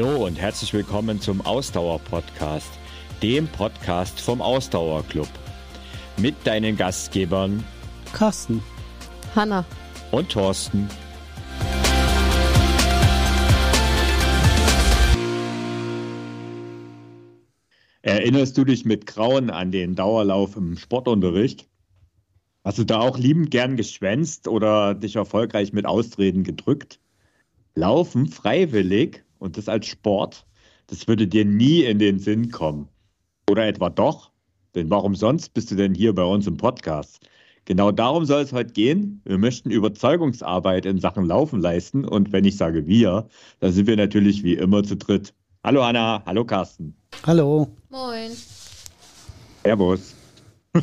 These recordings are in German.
Hallo und herzlich willkommen zum Ausdauer-Podcast, dem Podcast vom Ausdauerclub. Mit deinen Gastgebern Carsten, Hanna und Thorsten. Erinnerst du dich mit Grauen an den Dauerlauf im Sportunterricht? Hast du da auch liebend gern geschwänzt oder dich erfolgreich mit Ausreden gedrückt? Laufen freiwillig und das als Sport, das würde dir nie in den Sinn kommen. Oder etwa doch? Denn warum sonst bist du denn hier bei uns im Podcast? Genau darum soll es heute gehen. Wir möchten Überzeugungsarbeit in Sachen Laufen leisten. Und wenn ich sage wir, dann sind wir natürlich wie immer zu dritt. Hallo Anna, hallo Carsten. Hallo. Moin. Servus.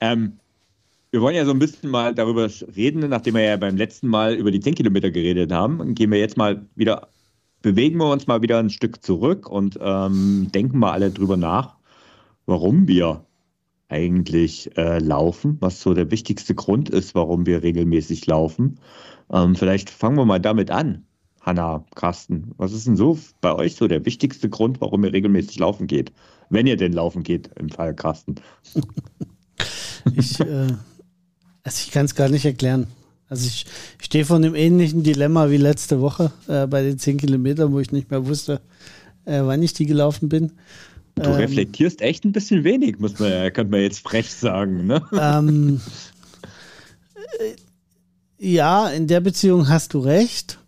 ähm, wir wollen ja so ein bisschen mal darüber reden, nachdem wir ja beim letzten Mal über die 10 Kilometer geredet haben. Gehen wir jetzt mal wieder, bewegen wir uns mal wieder ein Stück zurück und ähm, denken mal alle drüber nach, warum wir eigentlich äh, laufen, was so der wichtigste Grund ist, warum wir regelmäßig laufen. Ähm, vielleicht fangen wir mal damit an. Hanna, Carsten, was ist denn so bei euch so der wichtigste Grund, warum ihr regelmäßig laufen geht? Wenn ihr denn laufen geht, im Fall Carsten. ich, äh, also ich kann es gar nicht erklären. Also ich, stehe vor einem ähnlichen Dilemma wie letzte Woche äh, bei den 10 Kilometern, wo ich nicht mehr wusste, äh, wann ich die gelaufen bin. Du ähm, reflektierst echt ein bisschen wenig, muss man, könnte man jetzt frech sagen. Ne? Ähm, ja, in der Beziehung hast du recht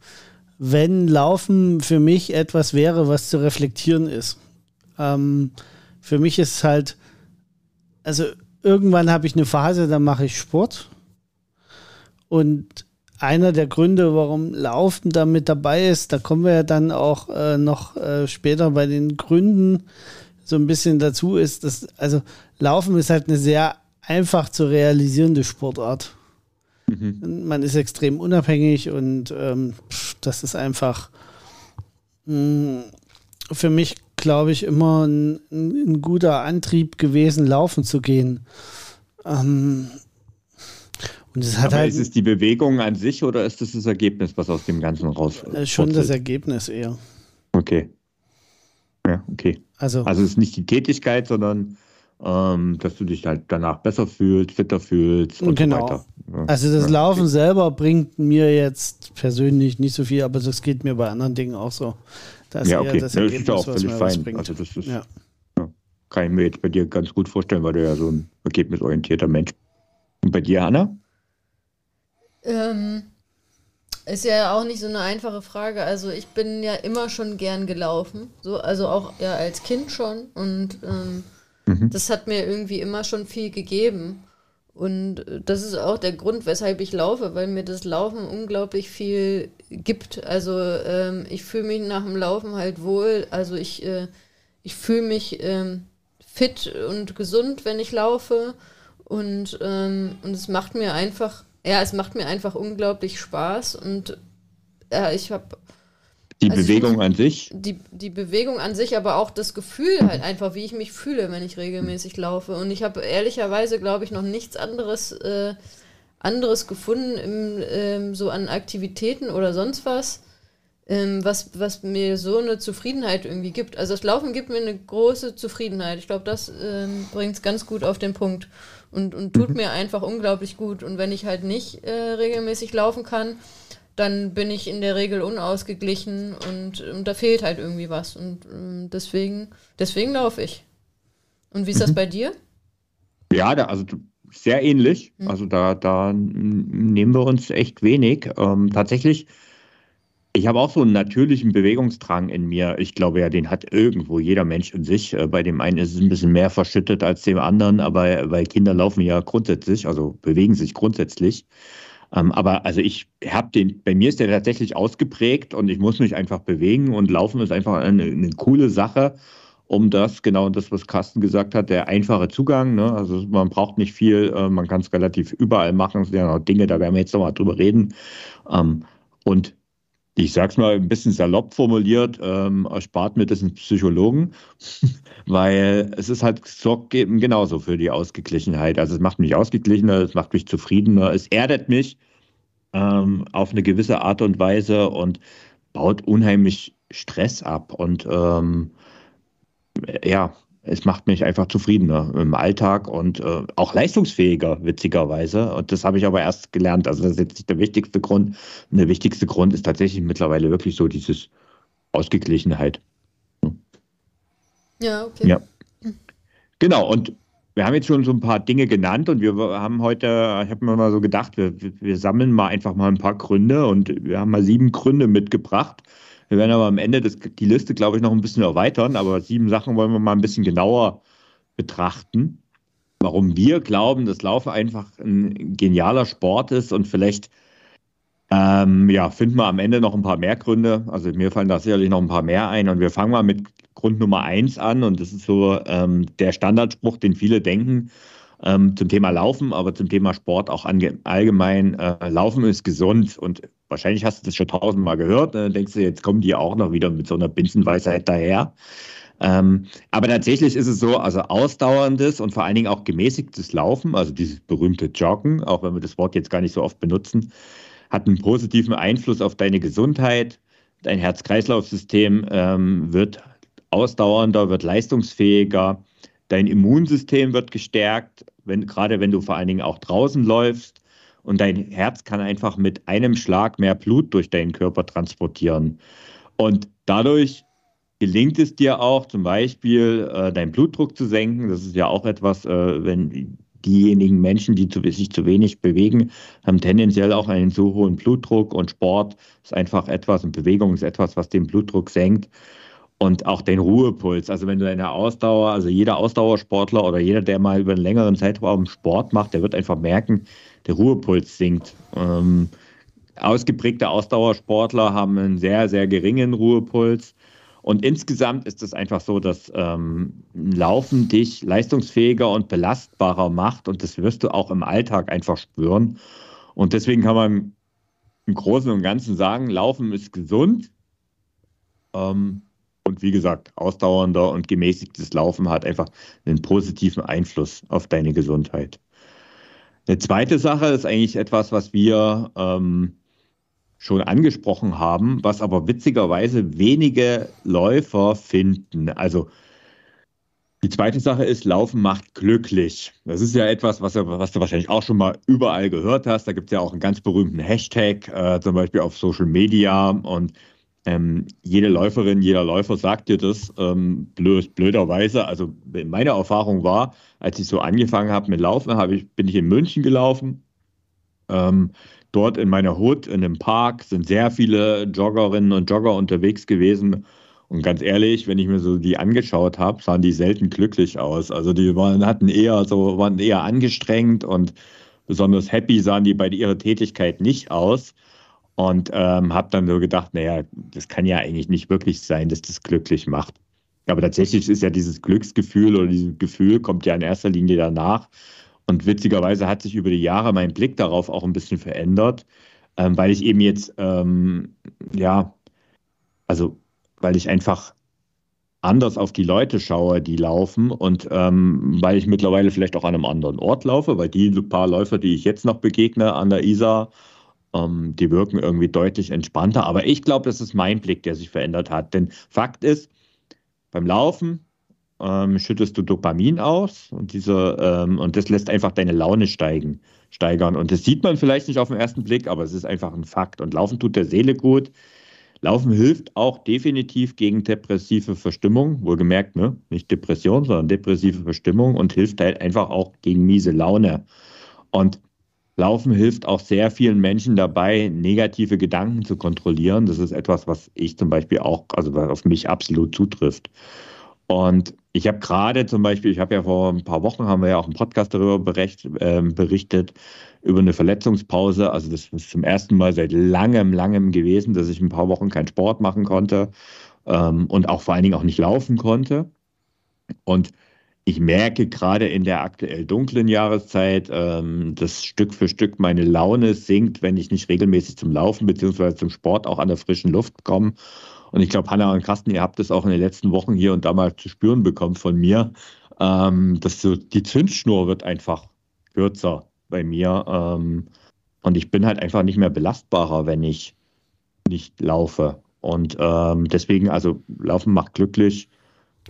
wenn Laufen für mich etwas wäre, was zu reflektieren ist. Ähm, für mich ist es halt, also irgendwann habe ich eine Phase, da mache ich Sport. Und einer der Gründe, warum Laufen da mit dabei ist, da kommen wir ja dann auch äh, noch äh, später bei den Gründen so ein bisschen dazu, ist, dass, also Laufen ist halt eine sehr einfach zu realisierende Sportart. Mhm. Man ist extrem unabhängig und ähm, das ist einfach mh, mm, für mich, glaube ich, immer ein, ein, guter Antrieb gewesen, laufen zu gehen. Ähm, und es hat Aber halt, ist es die Bewegung an sich oder ist es das Ergebnis, was aus dem Ganzen raus? Äh, schon das Ergebnis eher. Okay. Ja, okay. Also, also es ist nicht die Tätigkeit, sondern ähm, dass du dich halt danach besser fühlst, fitter fühlst und genau. so weiter. Ja. Also das Laufen okay. selber bringt mir jetzt persönlich nicht so viel, aber das geht mir bei anderen Dingen auch so. Das ja, okay. das, das ist ja auch völlig fein. Also das ist, ja. ja. kann ich mir jetzt bei dir ganz gut vorstellen, weil du ja so ein ergebnisorientierter Mensch bist. Und bei dir, Anna? Ähm, ist ja auch nicht so eine einfache Frage. Also ich bin ja immer schon gern gelaufen, so also auch ja als Kind schon und ähm, Mhm. Das hat mir irgendwie immer schon viel gegeben. Und äh, das ist auch der Grund, weshalb ich laufe, weil mir das Laufen unglaublich viel gibt. Also ähm, ich fühle mich nach dem Laufen halt wohl. Also ich, äh, ich fühle mich ähm, fit und gesund, wenn ich laufe. Und, ähm, und es macht mir einfach, ja, es macht mir einfach unglaublich Spaß. Und ja, ich habe die also Bewegung an sich? Die, die Bewegung an sich, aber auch das Gefühl halt einfach, wie ich mich fühle, wenn ich regelmäßig laufe. Und ich habe ehrlicherweise, glaube ich, noch nichts anderes, äh, anderes gefunden, im, ähm, so an Aktivitäten oder sonst was, ähm, was, was mir so eine Zufriedenheit irgendwie gibt. Also das Laufen gibt mir eine große Zufriedenheit. Ich glaube, das ähm, bringt es ganz gut auf den Punkt und, und tut mhm. mir einfach unglaublich gut. Und wenn ich halt nicht äh, regelmäßig laufen kann, dann bin ich in der Regel unausgeglichen und, und da fehlt halt irgendwie was. Und ähm, deswegen, deswegen laufe ich. Und wie ist das mhm. bei dir? Ja, da, also sehr ähnlich. Mhm. Also da, da nehmen wir uns echt wenig. Ähm, tatsächlich, ich habe auch so einen natürlichen Bewegungsdrang in mir. Ich glaube ja, den hat irgendwo jeder Mensch in sich. Äh, bei dem einen ist es ein bisschen mehr verschüttet als dem anderen, aber weil Kinder laufen ja grundsätzlich, also bewegen sich grundsätzlich. Ähm, aber also ich habe den, bei mir ist der tatsächlich ausgeprägt und ich muss mich einfach bewegen und laufen ist einfach eine, eine coole Sache, um das, genau das, was Carsten gesagt hat, der einfache Zugang. Ne? Also man braucht nicht viel, äh, man kann es relativ überall machen. Es sind ja noch Dinge, da werden wir jetzt nochmal drüber reden. Ähm, und ich sage es mal ein bisschen salopp formuliert, ähm, erspart mir das einen Psychologen, weil es ist halt sorgt eben genauso für die Ausgeglichenheit. Also es macht mich ausgeglichener, es macht mich zufriedener, es erdet mich ähm, auf eine gewisse Art und Weise und baut unheimlich Stress ab und ähm, ja, es macht mich einfach zufriedener im Alltag und äh, auch leistungsfähiger, witzigerweise. Und das habe ich aber erst gelernt. Also das ist jetzt nicht der wichtigste Grund. Und der wichtigste Grund ist tatsächlich mittlerweile wirklich so dieses Ausgeglichenheit. Ja, okay. Ja. Genau, und wir haben jetzt schon so ein paar Dinge genannt und wir haben heute, ich habe mir mal so gedacht, wir, wir sammeln mal einfach mal ein paar Gründe und wir haben mal sieben Gründe mitgebracht, wir werden aber am Ende das, die Liste, glaube ich, noch ein bisschen erweitern, aber sieben Sachen wollen wir mal ein bisschen genauer betrachten. Warum wir glauben, dass Laufen einfach ein genialer Sport ist und vielleicht ähm, ja, finden wir am Ende noch ein paar mehr Gründe. Also mir fallen da sicherlich noch ein paar mehr ein. Und wir fangen mal mit Grund Nummer eins an. Und das ist so ähm, der Standardspruch, den viele denken ähm, zum Thema Laufen, aber zum Thema Sport auch allgemein. Äh, Laufen ist gesund. Und wahrscheinlich hast du das schon tausendmal gehört. Dann denkst du, jetzt kommen die auch noch wieder mit so einer Binsenweisheit daher. Ähm, aber tatsächlich ist es so, also ausdauerndes und vor allen Dingen auch gemäßigtes Laufen, also dieses berühmte Joggen, auch wenn wir das Wort jetzt gar nicht so oft benutzen, hat einen positiven Einfluss auf deine Gesundheit. Dein Herz-Kreislauf-System ähm, wird ausdauernder, wird leistungsfähiger. Dein Immunsystem wird gestärkt, wenn, gerade wenn du vor allen Dingen auch draußen läufst und dein Herz kann einfach mit einem Schlag mehr Blut durch deinen Körper transportieren. Und dadurch gelingt es dir auch zum Beispiel, äh, deinen Blutdruck zu senken. Das ist ja auch etwas, äh, wenn diejenigen Menschen, die zu, sich zu wenig bewegen, haben tendenziell auch einen so hohen Blutdruck und Sport ist einfach etwas und Bewegung ist etwas, was den Blutdruck senkt und auch den Ruhepuls. Also wenn du deine Ausdauer, also jeder Ausdauersportler oder jeder, der mal über einen längeren Zeitraum Sport macht, der wird einfach merken, der Ruhepuls sinkt. Ähm, ausgeprägte Ausdauersportler haben einen sehr, sehr geringen Ruhepuls. Und insgesamt ist es einfach so, dass ähm, Laufen dich leistungsfähiger und belastbarer macht. Und das wirst du auch im Alltag einfach spüren. Und deswegen kann man im Großen und Ganzen sagen, Laufen ist gesund. Ähm, wie gesagt, ausdauernder und gemäßigtes Laufen hat einfach einen positiven Einfluss auf deine Gesundheit. Eine zweite Sache ist eigentlich etwas, was wir ähm, schon angesprochen haben, was aber witzigerweise wenige Läufer finden. Also die zweite Sache ist, Laufen macht glücklich. Das ist ja etwas, was, was du wahrscheinlich auch schon mal überall gehört hast. Da gibt es ja auch einen ganz berühmten Hashtag, äh, zum Beispiel auf Social Media. Und ähm, jede Läuferin, jeder Läufer sagt dir das ähm, blöd, blöderweise. Also meine Erfahrung war, als ich so angefangen habe mit Laufen, hab ich, bin ich in München gelaufen. Ähm, dort in meiner Hut, in einem Park, sind sehr viele Joggerinnen und Jogger unterwegs gewesen. Und ganz ehrlich, wenn ich mir so die angeschaut habe, sahen die selten glücklich aus. Also die waren, hatten eher so, waren eher angestrengt und besonders happy sahen die bei ihrer Tätigkeit nicht aus. Und ähm, habe dann so gedacht, naja, das kann ja eigentlich nicht wirklich sein, dass das glücklich macht. Aber tatsächlich ist ja dieses Glücksgefühl oder dieses Gefühl kommt ja in erster Linie danach. Und witzigerweise hat sich über die Jahre mein Blick darauf auch ein bisschen verändert, ähm, weil ich eben jetzt, ähm, ja, also weil ich einfach anders auf die Leute schaue, die laufen und ähm, weil ich mittlerweile vielleicht auch an einem anderen Ort laufe, weil die paar Läufer, die ich jetzt noch begegne an der Isar, ähm, die wirken irgendwie deutlich entspannter. Aber ich glaube, das ist mein Blick, der sich verändert hat. Denn Fakt ist, beim Laufen ähm, schüttest du Dopamin aus und, diese, ähm, und das lässt einfach deine Laune steigen, steigern. Und das sieht man vielleicht nicht auf den ersten Blick, aber es ist einfach ein Fakt. Und Laufen tut der Seele gut. Laufen hilft auch definitiv gegen depressive Verstimmung, wohlgemerkt, ne? nicht Depression, sondern depressive Verstimmung und hilft halt einfach auch gegen miese Laune. Und Laufen hilft auch sehr vielen Menschen dabei, negative Gedanken zu kontrollieren. Das ist etwas, was ich zum Beispiel auch, also was auf mich absolut zutrifft. Und ich habe gerade zum Beispiel, ich habe ja vor ein paar Wochen, haben wir ja auch einen Podcast darüber bericht, äh, berichtet, über eine Verletzungspause. Also das ist zum ersten Mal seit langem, langem gewesen, dass ich ein paar Wochen keinen Sport machen konnte ähm, und auch vor allen Dingen auch nicht laufen konnte. Und ich merke gerade in der aktuell dunklen Jahreszeit, ähm, dass Stück für Stück meine Laune sinkt, wenn ich nicht regelmäßig zum Laufen bzw. zum Sport auch an der frischen Luft komme. Und ich glaube, Hanna und Carsten, ihr habt es auch in den letzten Wochen hier und da mal zu spüren bekommen von mir, ähm, dass so die Zündschnur wird einfach kürzer bei mir. Ähm, und ich bin halt einfach nicht mehr belastbarer, wenn ich nicht laufe. Und ähm, deswegen, also Laufen macht glücklich.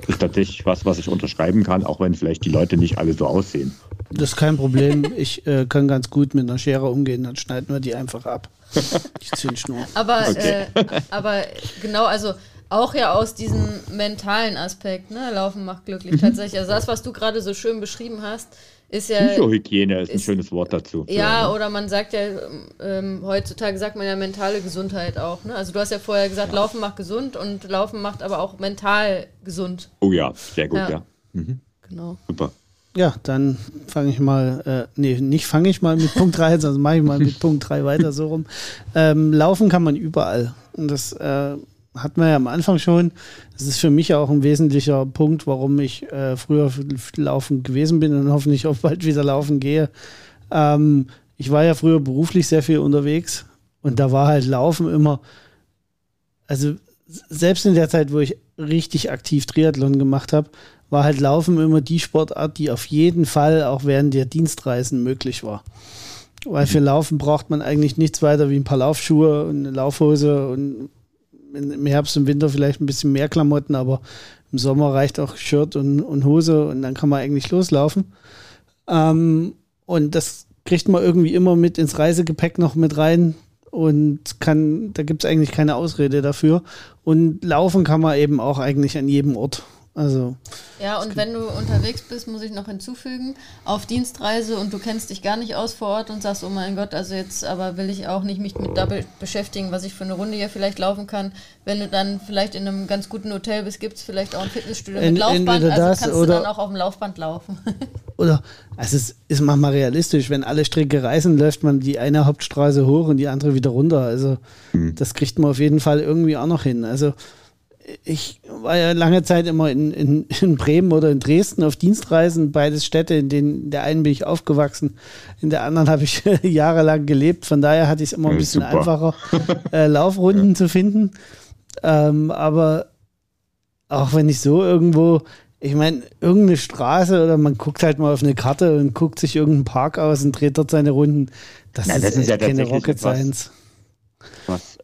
Ist tatsächlich was, was ich unterschreiben kann, auch wenn vielleicht die Leute nicht alle so aussehen. Das ist kein Problem. Ich äh, kann ganz gut mit einer Schere umgehen, dann schneiden wir die einfach ab. Die Zündschnur. Aber, okay. äh, aber genau, also auch ja aus diesem mentalen Aspekt, ne? Laufen macht glücklich mhm. tatsächlich. Also das, was du gerade so schön beschrieben hast, ist ja. Psychohygiene ist, ist ein schönes Wort dazu. Ja, ja, oder man sagt ja, ähm, heutzutage sagt man ja mentale Gesundheit auch. Ne? Also du hast ja vorher gesagt, ja. Laufen macht gesund und Laufen macht aber auch mental gesund. Oh ja, sehr gut, ja. ja. Mhm. Genau. Super. Ja, dann fange ich mal, äh, nee, nicht fange ich mal mit Punkt 3, sondern mache ich mal mit Punkt 3 weiter so rum. Ähm, laufen kann man überall. Und das äh, hatten wir ja am Anfang schon. Das ist für mich auch ein wesentlicher Punkt, warum ich äh, früher laufen gewesen bin und hoffentlich auch bald wieder laufen gehe. Ähm, ich war ja früher beruflich sehr viel unterwegs und da war halt Laufen immer, also selbst in der Zeit, wo ich richtig aktiv Triathlon gemacht habe, war halt Laufen immer die Sportart, die auf jeden Fall auch während der Dienstreisen möglich war. Weil für Laufen braucht man eigentlich nichts weiter wie ein paar Laufschuhe und eine Laufhose und im Herbst und Winter vielleicht ein bisschen mehr Klamotten, aber im Sommer reicht auch Shirt und, und Hose und dann kann man eigentlich loslaufen. Ähm, und das kriegt man irgendwie immer mit ins Reisegepäck noch mit rein und kann, da gibt es eigentlich keine Ausrede dafür. Und laufen kann man eben auch eigentlich an jedem Ort. Also. Ja, und wenn du unterwegs bist, muss ich noch hinzufügen, auf Dienstreise und du kennst dich gar nicht aus vor Ort und sagst, oh mein Gott, also jetzt aber will ich auch nicht mich mit da beschäftigen, was ich für eine Runde hier vielleicht laufen kann. Wenn du dann vielleicht in einem ganz guten Hotel bist, gibt es vielleicht auch ein Fitnessstudio mit Laufband, also kannst du dann auch auf dem Laufband laufen. oder, also es ist manchmal realistisch, wenn alle Stricke reißen, läuft man die eine Hauptstraße hoch und die andere wieder runter. Also mhm. das kriegt man auf jeden Fall irgendwie auch noch hin. Also ich war ja lange Zeit immer in, in, in, Bremen oder in Dresden auf Dienstreisen, beides Städte, in denen in der einen bin ich aufgewachsen, in der anderen habe ich jahrelang gelebt. Von daher hatte ich es immer ein bisschen super. einfacher, äh, Laufrunden ja. zu finden. Ähm, aber auch wenn ich so irgendwo, ich meine, irgendeine Straße oder man guckt halt mal auf eine Karte und guckt sich irgendeinen Park aus und dreht dort seine Runden, das, Na, das ist, ist ja keine Rocket Science was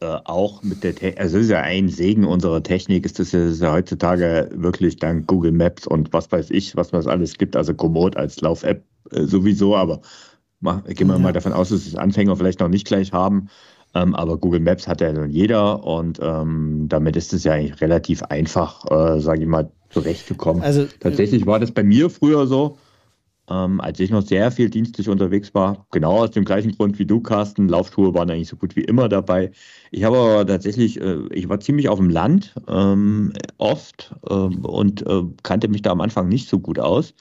äh, auch mit der, Te also ist ja ein Segen unserer Technik, ist das ja, ist ja, heutzutage wirklich dank Google Maps und was weiß ich, was es alles gibt, also Komoot als Lauf-App äh, sowieso, aber mach, gehen wir ja. mal davon aus, dass es Anfänger vielleicht noch nicht gleich haben. Ähm, aber Google Maps hat ja nun jeder und ähm, damit ist es ja eigentlich relativ einfach, äh, sage ich mal, zurechtgekommen. Also, Tatsächlich war das bei mir früher so, ähm, als ich noch sehr viel dienstlich unterwegs war. Genau aus dem gleichen Grund wie du, Carsten. Laufschuhe waren eigentlich so gut wie immer dabei. Ich habe aber tatsächlich, äh, ich war ziemlich auf dem Land ähm, oft ähm, und äh, kannte mich da am Anfang nicht so gut aus.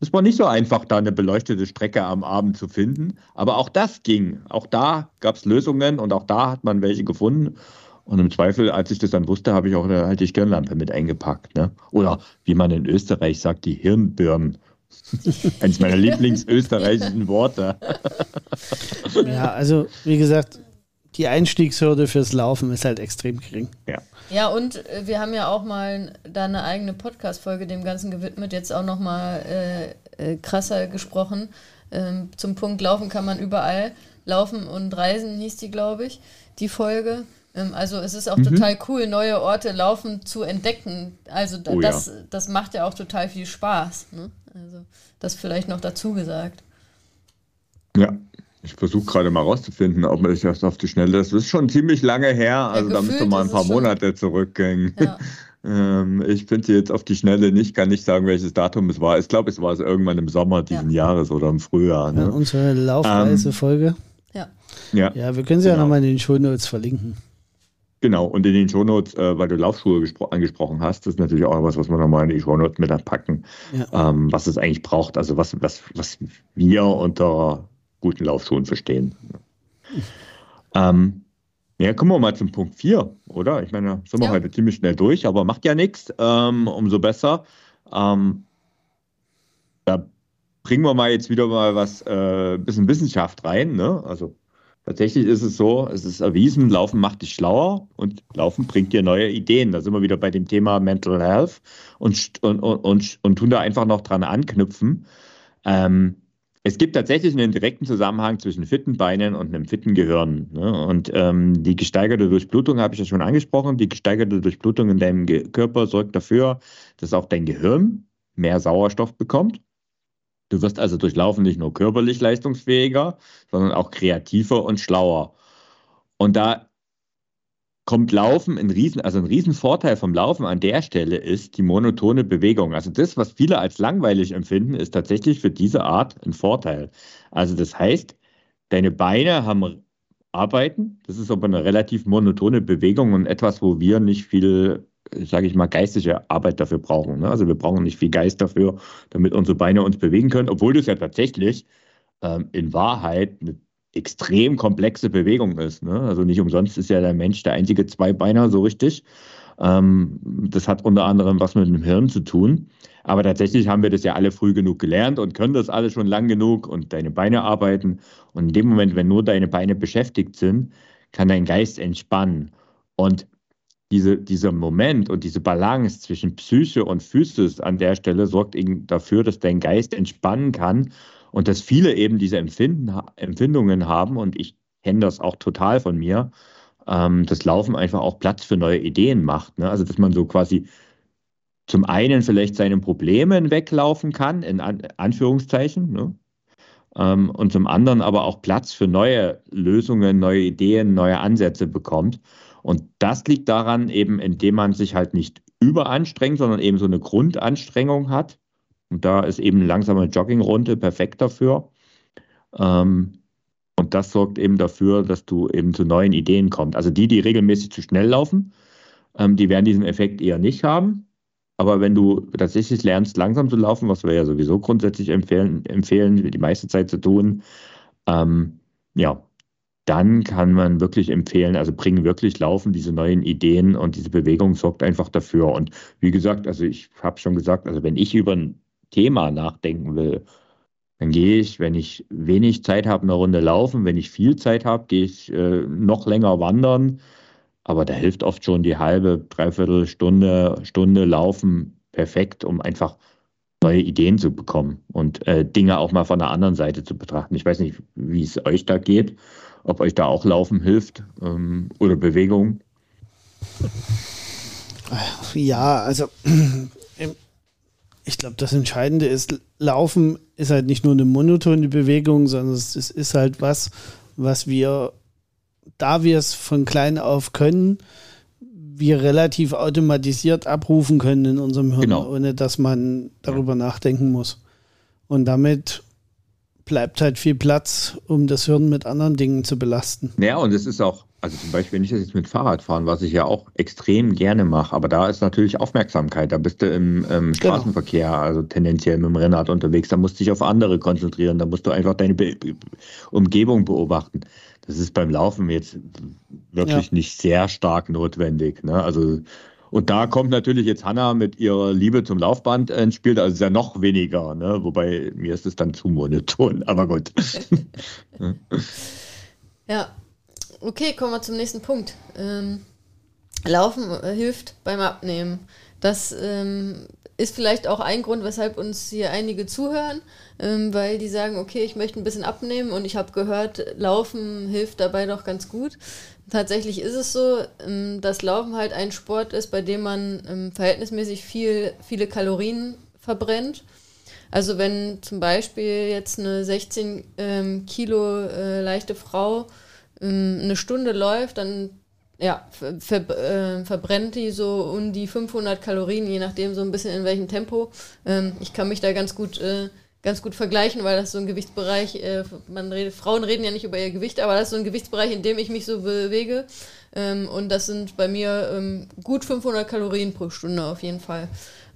Es war nicht so einfach, da eine beleuchtete Strecke am Abend zu finden. Aber auch das ging. Auch da gab es Lösungen und auch da hat man welche gefunden. Und im Zweifel, als ich das dann wusste, habe ich auch eine, halt die Stirnlampe mit eingepackt. Ne? Oder wie man in Österreich sagt, die Hirnbirnen. Eines meiner Lieblingsösterreichischen Worte. ja, also wie gesagt, die Einstiegshürde fürs Laufen ist halt extrem gering. Ja. Ja, und äh, wir haben ja auch mal da eine eigene Podcast-Folge dem Ganzen gewidmet, jetzt auch nochmal äh, äh, krasser gesprochen. Ähm, zum Punkt Laufen kann man überall. Laufen und Reisen hieß die, glaube ich, die Folge. Ähm, also es ist auch mhm. total cool, neue Orte laufen zu entdecken. Also oh, das, ja. das macht ja auch total viel Spaß. Ne? Also das vielleicht noch dazu gesagt. Ja, ich versuche gerade mal rauszufinden, ob ich das auf die Schnelle. Das ist schon ziemlich lange her, also ja, da müsste mal ein paar Monate zurückgehen. Ja. ähm, ich finde sie jetzt auf die Schnelle nicht, kann nicht sagen, welches Datum es war. Ich glaube, es war so irgendwann im Sommer diesen ja. Jahres oder im Frühjahr. Ne? unsere Laufreisefolge. Ähm, ja. ja. Ja, wir können sie genau. ja nochmal in den Show Notes verlinken. Genau, und in den Shownotes, äh, weil du Laufschuhe angesprochen hast, das ist natürlich auch was, was wir nochmal in die Shownotes mit packen, ja. ähm, was es eigentlich braucht, also was, was, was wir unter guten Laufschuhen verstehen. ähm, ja, kommen wir mal zum Punkt 4, oder? Ich meine, sind wir ja. heute ziemlich schnell durch, aber macht ja nichts, ähm, umso besser. Ähm, da bringen wir mal jetzt wieder mal was, äh, bisschen Wissenschaft rein, ne? Also Tatsächlich ist es so, es ist erwiesen, Laufen macht dich schlauer und Laufen bringt dir neue Ideen. Da sind wir wieder bei dem Thema Mental Health und, und, und, und, tun da einfach noch dran anknüpfen. Ähm, Es gibt tatsächlich einen direkten Zusammenhang zwischen fitten Beinen und einem fitten Gehirn. Ne? Und ähm, die gesteigerte Durchblutung habe ich ja schon angesprochen. Die gesteigerte Durchblutung in deinem Ge Körper sorgt dafür, dass auch dein Gehirn mehr Sauerstoff bekommt. Du wirst also durch Laufen nicht nur körperlich leistungsfähiger, sondern auch kreativer und schlauer. Und da kommt Laufen ein Riesen, also ein Riesenvorteil vom Laufen an der Stelle ist die monotone Bewegung. Also das, was viele als langweilig empfinden, ist tatsächlich für diese Art ein Vorteil. Also das heißt, deine Beine haben Arbeiten, das ist aber eine relativ monotone Bewegung und etwas, wo wir nicht viel, sage ich mal, geistige Arbeit dafür brauchen. Ne? Also wir brauchen nicht viel Geist dafür, damit unsere Beine uns bewegen können, obwohl das ja tatsächlich ähm, in Wahrheit eine extrem komplexe Bewegung ist. Ne? Also nicht umsonst ist ja der Mensch der einzige Zweibeiner so richtig. Ähm, das hat unter anderem was mit dem Hirn zu tun. Aber tatsächlich haben wir das ja alle früh genug gelernt und können das alle schon lang genug und deine Beine arbeiten. Und in dem Moment, wenn nur deine Beine beschäftigt sind, kann dein Geist entspannen. Und diese, dieser Moment und diese Balance zwischen Psyche und Physis an der Stelle sorgt eben dafür, dass dein Geist entspannen kann und dass viele eben diese Empfinden, Empfindungen haben und ich kenne das auch total von mir, ähm, das Laufen einfach auch Platz für neue Ideen macht. Ne? Also dass man so quasi zum einen vielleicht seinen Problemen weglaufen kann, in An Anführungszeichen, ne? ähm, und zum anderen aber auch Platz für neue Lösungen, neue Ideen, neue Ansätze bekommt. Und das liegt daran eben, indem man sich halt nicht überanstrengt, sondern eben so eine Grundanstrengung hat und da ist eben eine langsame Joggingrunde perfekt dafür. Ähm, und das sorgt eben dafür, dass du eben zu neuen Ideen kommst. Also die, die regelmäßig zu schnell laufen, ähm, die werden diesen Effekt eher nicht haben. Aber wenn du tatsächlich lernst, langsam zu laufen, was wir ja sowieso grundsätzlich empfehlen, empfehlen die meiste Zeit zu tun, ähm, ja, dann kann man wirklich empfehlen, also bringen wirklich Laufen, diese neuen Ideen und diese Bewegung sorgt einfach dafür. Und wie gesagt, also ich habe schon gesagt, also wenn ich über ein Thema nachdenken will, dann gehe ich, wenn ich wenig Zeit habe, eine Runde laufen. Wenn ich viel Zeit habe, gehe ich äh, noch länger wandern. Aber da hilft oft schon die halbe, dreiviertel Stunde, Stunde Laufen perfekt, um einfach neue Ideen zu bekommen und äh, Dinge auch mal von der anderen Seite zu betrachten. Ich weiß nicht, wie es euch da geht, ob euch da auch Laufen hilft ähm, oder Bewegung. Ja, also ich glaube, das Entscheidende ist, Laufen ist halt nicht nur eine monotone Bewegung, sondern es ist halt was, was wir, da wir es von klein auf können, wir relativ automatisiert abrufen können in unserem Hirn, genau. ohne dass man darüber nachdenken muss. Und damit bleibt halt viel Platz, um das Hirn mit anderen Dingen zu belasten. Ja, und es ist auch, also zum Beispiel, wenn ich das jetzt mit Fahrrad fahren, was ich ja auch extrem gerne mache, aber da ist natürlich Aufmerksamkeit. Da bist du im, im genau. Straßenverkehr, genau. also tendenziell mit dem Rennrad unterwegs, da musst du dich auf andere konzentrieren, da musst du einfach deine Be Umgebung beobachten. Das ist beim Laufen jetzt wirklich ja. nicht sehr stark notwendig. Ne? Also und da kommt natürlich jetzt Hanna mit ihrer Liebe zum Laufband ins Spiel, also ist ja noch weniger, ne? wobei mir ist es dann zu monoton, aber gut. ja, okay, kommen wir zum nächsten Punkt. Ähm, Laufen äh, hilft beim Abnehmen. Das ähm, ist vielleicht auch ein Grund, weshalb uns hier einige zuhören, ähm, weil die sagen, okay, ich möchte ein bisschen abnehmen und ich habe gehört, Laufen hilft dabei doch ganz gut. Tatsächlich ist es so, ähm, dass Laufen halt ein Sport ist, bei dem man ähm, verhältnismäßig viel, viele Kalorien verbrennt. Also wenn zum Beispiel jetzt eine 16 ähm, Kilo äh, leichte Frau ähm, eine Stunde läuft, dann ja, ver, ver, äh, verbrennt die so um die 500 Kalorien, je nachdem so ein bisschen in welchem Tempo. Ähm, ich kann mich da ganz gut äh, ganz gut vergleichen, weil das so ein Gewichtsbereich, äh, man redet, Frauen reden ja nicht über ihr Gewicht, aber das ist so ein Gewichtsbereich, in dem ich mich so bewege. Ähm, und das sind bei mir ähm, gut 500 Kalorien pro Stunde auf jeden Fall.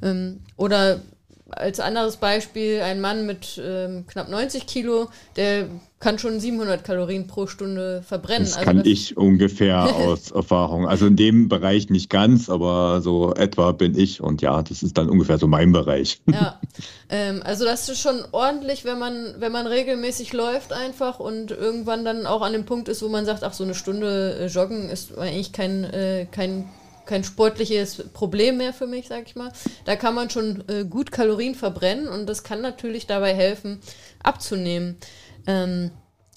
Ähm, oder als anderes Beispiel ein Mann mit ähm, knapp 90 Kilo, der kann schon 700 Kalorien pro Stunde verbrennen. Das also kann das ich ungefähr aus Erfahrung. Also in dem Bereich nicht ganz, aber so etwa bin ich und ja, das ist dann ungefähr so mein Bereich. Ja, ähm, also das ist schon ordentlich, wenn man, wenn man regelmäßig läuft einfach und irgendwann dann auch an dem Punkt ist, wo man sagt, ach so eine Stunde äh, joggen ist eigentlich kein, äh, kein kein sportliches Problem mehr für mich, sag ich mal. Da kann man schon äh, gut Kalorien verbrennen und das kann natürlich dabei helfen, abzunehmen. Ähm,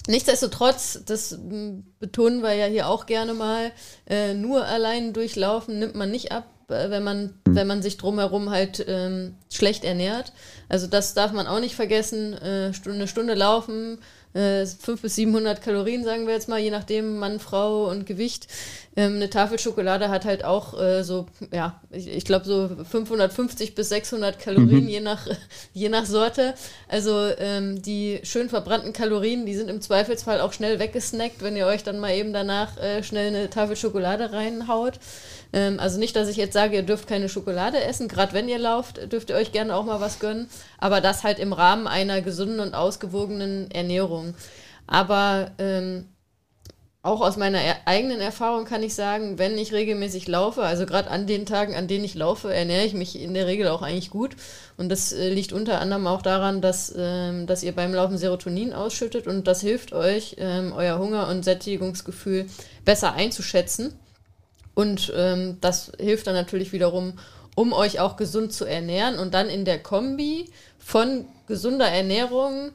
Nichtsdestotrotz, das betonen wir ja hier auch gerne mal, äh, nur allein durchlaufen nimmt man nicht ab, äh, wenn man, wenn man sich drumherum halt ähm, schlecht ernährt. Also das darf man auch nicht vergessen. Äh, eine Stunde laufen, äh, 500 bis 700 Kalorien, sagen wir jetzt mal, je nachdem Mann, Frau und Gewicht. Ähm, eine Tafel Schokolade hat halt auch äh, so, ja, ich, ich glaube so 550 bis 600 Kalorien, mhm. je, nach, je nach Sorte. Also ähm, die schön verbrannten Kalorien, die sind im Zweifelsfall auch schnell weggesnackt, wenn ihr euch dann mal eben danach äh, schnell eine Tafel Schokolade reinhaut. Ähm, also nicht, dass ich jetzt sage, ihr dürft keine Schokolade essen. Gerade wenn ihr lauft, dürft ihr euch gerne auch mal was gönnen. Aber das halt im Rahmen einer gesunden und ausgewogenen Ernährung. Aber ähm, auch aus meiner er eigenen Erfahrung kann ich sagen, wenn ich regelmäßig laufe, also gerade an den Tagen, an denen ich laufe, ernähre ich mich in der Regel auch eigentlich gut. Und das äh, liegt unter anderem auch daran, dass, ähm, dass ihr beim Laufen Serotonin ausschüttet und das hilft euch, ähm, euer Hunger- und Sättigungsgefühl besser einzuschätzen. Und ähm, das hilft dann natürlich wiederum, um euch auch gesund zu ernähren. Und dann in der Kombi von gesunder Ernährung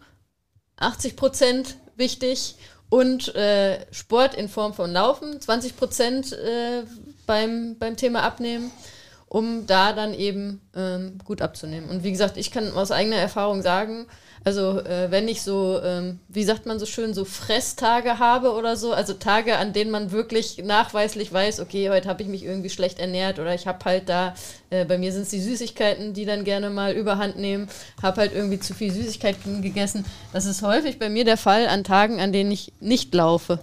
80 Prozent wichtig und äh, Sport in Form von Laufen 20 Prozent äh, beim, beim Thema Abnehmen, um da dann eben ähm, gut abzunehmen. Und wie gesagt, ich kann aus eigener Erfahrung sagen, also äh, wenn ich so, ähm, wie sagt man so schön, so Fresstage habe oder so, also Tage, an denen man wirklich nachweislich weiß, okay, heute habe ich mich irgendwie schlecht ernährt oder ich habe halt da, äh, bei mir sind es die Süßigkeiten, die dann gerne mal überhand nehmen, habe halt irgendwie zu viel Süßigkeiten gegessen. Das ist häufig bei mir der Fall an Tagen, an denen ich nicht laufe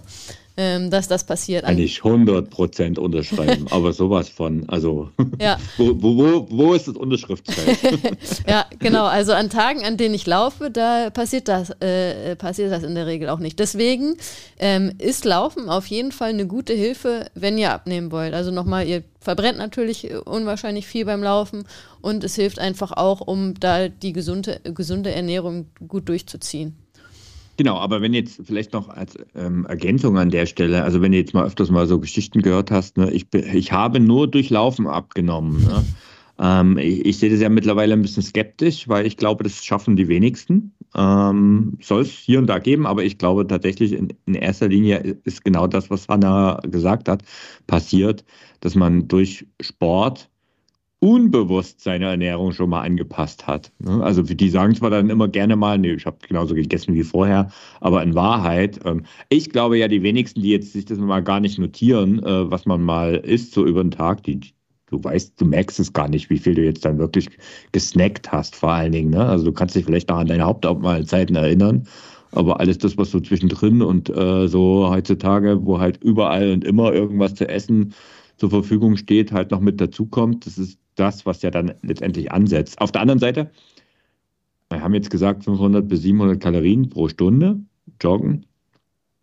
ähm, dass das passiert. Kann ich 100% unterschreiben, aber sowas von, also ja. wo, wo, wo ist das Unterschriftsfeld? ja, genau, also an Tagen, an denen ich laufe, da passiert das, äh, passiert das in der Regel auch nicht. Deswegen ähm, ist Laufen auf jeden Fall eine gute Hilfe, wenn ihr abnehmen wollt. Also nochmal, ihr verbrennt natürlich unwahrscheinlich viel beim Laufen und es hilft einfach auch, um da die gesunde, gesunde Ernährung gut durchzuziehen. Genau, aber wenn jetzt vielleicht noch als ähm, Ergänzung an der Stelle, also wenn du jetzt mal öfters mal so Geschichten gehört hast, ne, ich, ich habe nur durch Laufen abgenommen. Ne? Ähm, ich, ich, sehe das ja mittlerweile ein bisschen skeptisch, weil ich glaube, das schaffen die wenigsten. Ähm, Soll es hier und da geben, aber ich glaube tatsächlich in, in erster Linie ist genau das, was Hanna gesagt hat, passiert, dass man durch Sport unbewusst seine Ernährung schon mal angepasst hat. Ne? Also die sagen zwar dann immer gerne mal, nee, ich habe genauso gegessen wie vorher, aber in Wahrheit, ähm, ich glaube ja, die wenigsten, die jetzt sich das mal gar nicht notieren, äh, was man mal isst so über den Tag, die, du weißt, du merkst es gar nicht, wie viel du jetzt dann wirklich gesnackt hast, vor allen Dingen. Ne? Also du kannst dich vielleicht noch an deine Hauptmahlzeiten erinnern, aber alles das, was so zwischendrin und äh, so heutzutage, wo halt überall und immer irgendwas zu essen zur Verfügung steht, halt noch mit dazukommt, das ist das, was ja dann letztendlich ansetzt. Auf der anderen Seite, wir haben jetzt gesagt 500 bis 700 Kalorien pro Stunde joggen.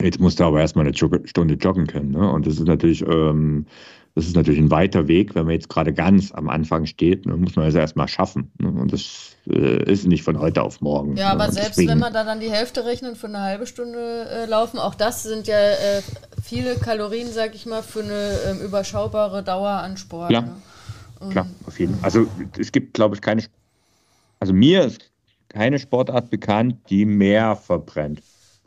Jetzt musst du aber erstmal eine Stunde joggen können. Ne? Und das ist natürlich, ähm, das ist natürlich ein weiter Weg, wenn man jetzt gerade ganz am Anfang steht, ne? muss man das erstmal schaffen. Ne? Und das äh, ist nicht von heute auf morgen. Ja, aber selbst deswegen, wenn man da dann die Hälfte rechnet für eine halbe Stunde äh, laufen, auch das sind ja äh, viele Kalorien, sag ich mal, für eine ähm, überschaubare Dauer an Sport. Ja. Klar, auf jeden Fall. Also es gibt, glaube ich, keine, also mir ist keine Sportart bekannt, die mehr verbrennt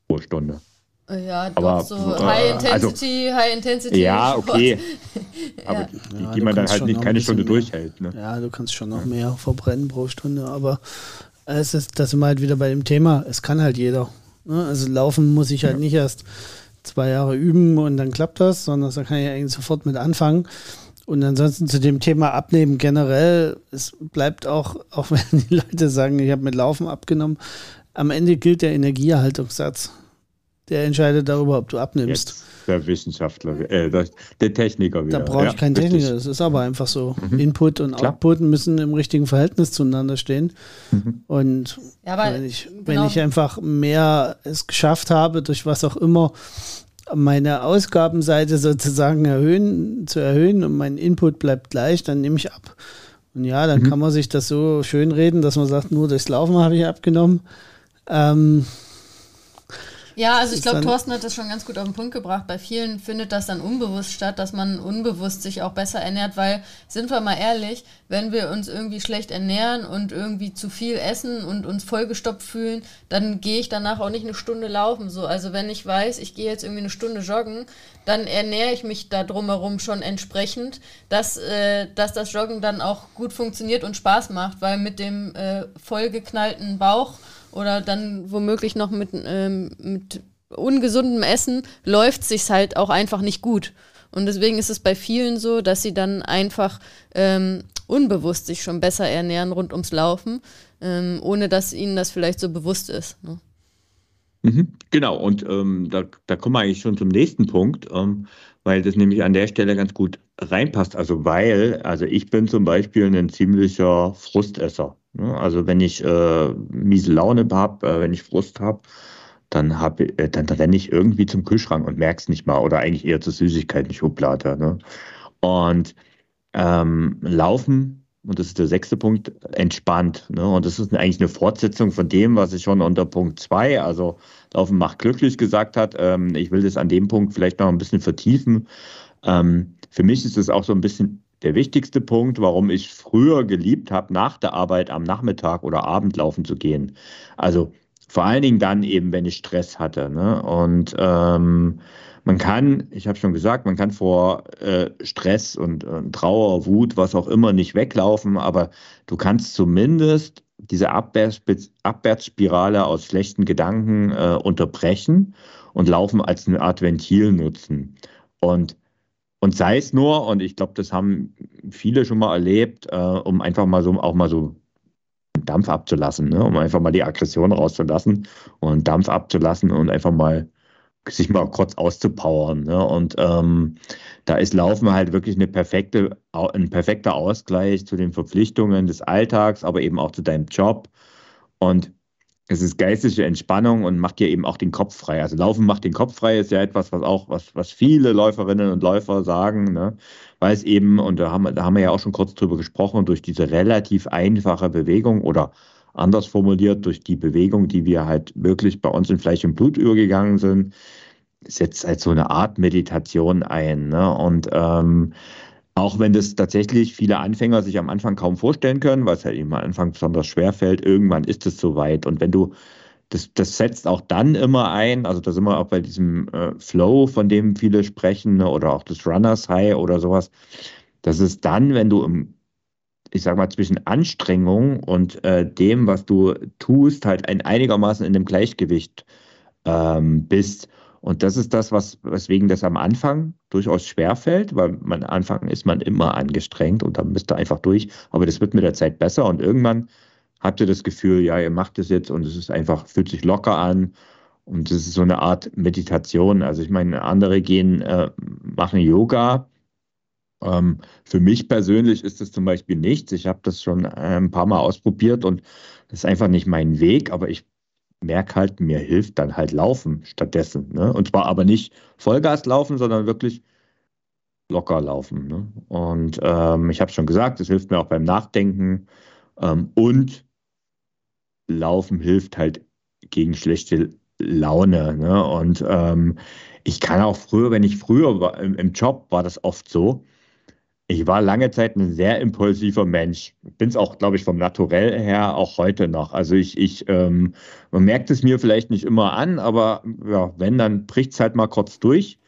pro Stunde. Ja, aber, doch, so äh, High Intensity, also, High Intensity. Ja, okay. aber ja. die, die, ja, man dann halt nicht keine Stunde durchhält. Ne? Ja, du kannst schon noch mehr verbrennen pro Stunde, aber es ist, das sind wir halt wieder bei dem Thema, es kann halt jeder. Ne? Also laufen muss ich halt nicht erst zwei Jahre üben und dann klappt das, sondern da kann ich eigentlich sofort mit anfangen. Und ansonsten zu dem Thema Abnehmen generell, es bleibt auch, auch wenn die Leute sagen, ich habe mit Laufen abgenommen, am Ende gilt der Energieerhaltungssatz. Der entscheidet darüber, ob du abnimmst. Jetzt der Wissenschaftler, äh, der Techniker wieder. Da brauche ich ja, keinen Techniker, das ist aber einfach so. Mhm. Input und Klar. Output müssen im richtigen Verhältnis zueinander stehen. Mhm. Und ja, wenn, ich, genau. wenn ich einfach mehr es geschafft habe, durch was auch immer, meine Ausgabenseite sozusagen erhöhen, zu erhöhen und mein Input bleibt gleich, dann nehme ich ab. Und ja, dann mhm. kann man sich das so schön reden, dass man sagt, nur durchs Laufen habe ich abgenommen. Ähm, Ja, also ich glaube, Thorsten hat das schon ganz gut auf den Punkt gebracht. Bei vielen findet das dann unbewusst statt, dass man unbewusst sich auch besser ernährt, weil, sind wir mal ehrlich, wenn wir uns irgendwie schlecht ernähren und irgendwie zu viel essen und uns vollgestopft fühlen, dann gehe ich danach auch nicht eine Stunde laufen. So. Also wenn ich weiß, ich gehe jetzt irgendwie eine Stunde joggen, dann ernähre ich mich da drumherum schon entsprechend, dass, äh, dass das Joggen dann auch gut funktioniert und Spaß macht, weil mit dem äh, vollgeknallten Bauch oder dann womöglich noch mit, ähm, mit ungesundem Essen läuft sich halt auch einfach nicht gut. Und deswegen ist es bei vielen so, dass sie dann einfach ähm, unbewusst sich schon besser ernähren rund ums Laufen, ähm, ohne dass ihnen das vielleicht so bewusst ist. Ne? Mhm, genau, und ähm, da, da kommen wir eigentlich schon zum nächsten Punkt, ähm, weil das nämlich an der Stelle ganz gut reinpasst. Also weil, also ich bin zum Beispiel ein ziemlicher Frustesser. Ne? Also wenn ich äh, miese Laune habe, äh, wenn ich Frust habe, dann, hab, äh, dann renne ich irgendwie zum Kühlschrank und merke es nicht mal oder eigentlich eher zur Süßigkeiten Schublade. Ne? Und ähm, Laufen, und das ist der sechste Punkt, entspannt. Ne? Und das ist eigentlich eine Fortsetzung von dem, was ich schon unter Punkt 2, also Laufen macht glücklich gesagt hat. Ähm, ich will das an dem Punkt vielleicht noch ein bisschen vertiefen. Ähm, für mich ist es auch so ein bisschen der wichtigste Punkt, warum ich früher geliebt habe, nach der Arbeit am Nachmittag oder Abend laufen zu gehen. Also vor allen Dingen dann eben, wenn ich Stress hatte. Ne? Und ähm, man kann, ich habe schon gesagt, man kann vor äh, Stress und äh, Trauer, Wut, was auch immer nicht weglaufen, aber du kannst zumindest diese Abwärtsspirale aus schlechten Gedanken äh, unterbrechen und Laufen als eine Art Ventil nutzen. Und und sei es nur, und ich glaube, das haben viele schon mal erlebt, äh, um einfach mal so auch mal so Dampf abzulassen, ne? um einfach mal die Aggression rauszulassen und Dampf abzulassen und einfach mal sich mal kurz auszupowern. Ne? Und ähm, da ist Laufen halt wirklich eine perfekte, ein perfekter Ausgleich zu den Verpflichtungen des Alltags, aber eben auch zu deinem Job. Und es ist geistige Entspannung und macht dir eben auch den Kopf frei. Also Laufen macht den Kopf frei ist ja etwas, was auch, was, was viele Läuferinnen und Läufer sagen, ne? weil es eben, und da haben, da haben wir ja auch schon kurz drüber gesprochen, durch diese relativ einfache Bewegung oder anders formuliert, durch die Bewegung, die wir halt wirklich bei uns in Fleisch und Blut übergegangen sind, setzt halt so eine Art Meditation ein. Ne? Und ähm, auch wenn das tatsächlich viele Anfänger sich am Anfang kaum vorstellen können, weil es halt eben am Anfang besonders schwer fällt, irgendwann ist es soweit. Und wenn du, das, das setzt auch dann immer ein, also da sind wir auch bei diesem äh, Flow, von dem viele sprechen, ne, oder auch das Runners High oder sowas. Das ist dann, wenn du im, ich sag mal, zwischen Anstrengung und äh, dem, was du tust, halt ein einigermaßen in dem Gleichgewicht ähm, bist. Und das ist das, was, weswegen das am Anfang durchaus schwerfällt, weil am Anfang ist man immer angestrengt und dann müsst ihr einfach durch. Aber das wird mit der Zeit besser und irgendwann habt ihr das Gefühl, ja, ihr macht es jetzt und es ist einfach, fühlt sich locker an. Und es ist so eine Art Meditation. Also ich meine, andere gehen, äh, machen Yoga. Ähm, für mich persönlich ist das zum Beispiel nichts. Ich habe das schon äh, ein paar Mal ausprobiert und das ist einfach nicht mein Weg. Aber ich merke halt, mir hilft dann halt Laufen stattdessen. Ne? Und zwar aber nicht Vollgas laufen, sondern wirklich locker laufen. Ne? Und ähm, ich habe schon gesagt, es hilft mir auch beim Nachdenken. Ähm, und Laufen hilft halt gegen schlechte Laune. Ne? Und ähm, ich kann auch früher, wenn ich früher war, im, im Job, war das oft so, ich war lange Zeit ein sehr impulsiver Mensch. Bin es auch, glaube ich, vom Naturell her auch heute noch. Also ich, ich ähm, man merkt es mir vielleicht nicht immer an, aber ja, wenn, dann bricht es halt mal kurz durch.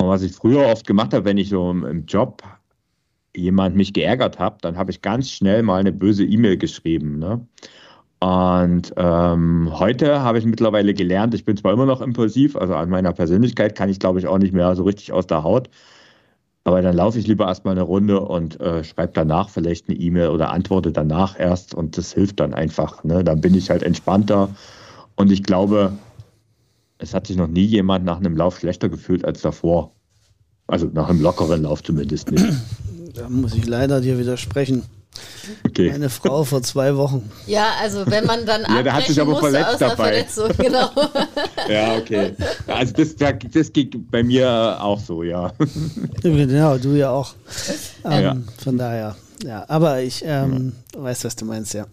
Und was ich früher oft gemacht habe, wenn ich so im, Job jemand mich geärgert habe, dann habe ich ganz schnell mal eine böse E-Mail geschrieben. Ne? Und ähm, heute habe ich mittlerweile gelernt, ich bin zwar immer noch impulsiv, also an meiner Persönlichkeit kann ich, glaube ich, auch nicht mehr so richtig aus der Haut. Aber dann laufe ich lieber erstmal eine Runde und äh, schreibe danach vielleicht eine E-Mail oder antworte danach erst und das hilft dann einfach. Ne? Dann bin ich halt entspannter und ich glaube, es hat sich noch nie jemand nach einem Lauf schlechter gefühlt als davor. Also nach einem lockeren Lauf zumindest nicht. Da muss ich leider dir widersprechen. Okay. Meine Frau vor zwei Wochen. Ja, also wenn man dann Ja, der hat sich aber verletzt dabei. Genau. ja, okay. Also das, das geht bei mir auch so, ja. Genau, du ja auch. Ähm, ja. Von daher, ja. Aber ich ähm, ja. weiß, was du meinst, ja.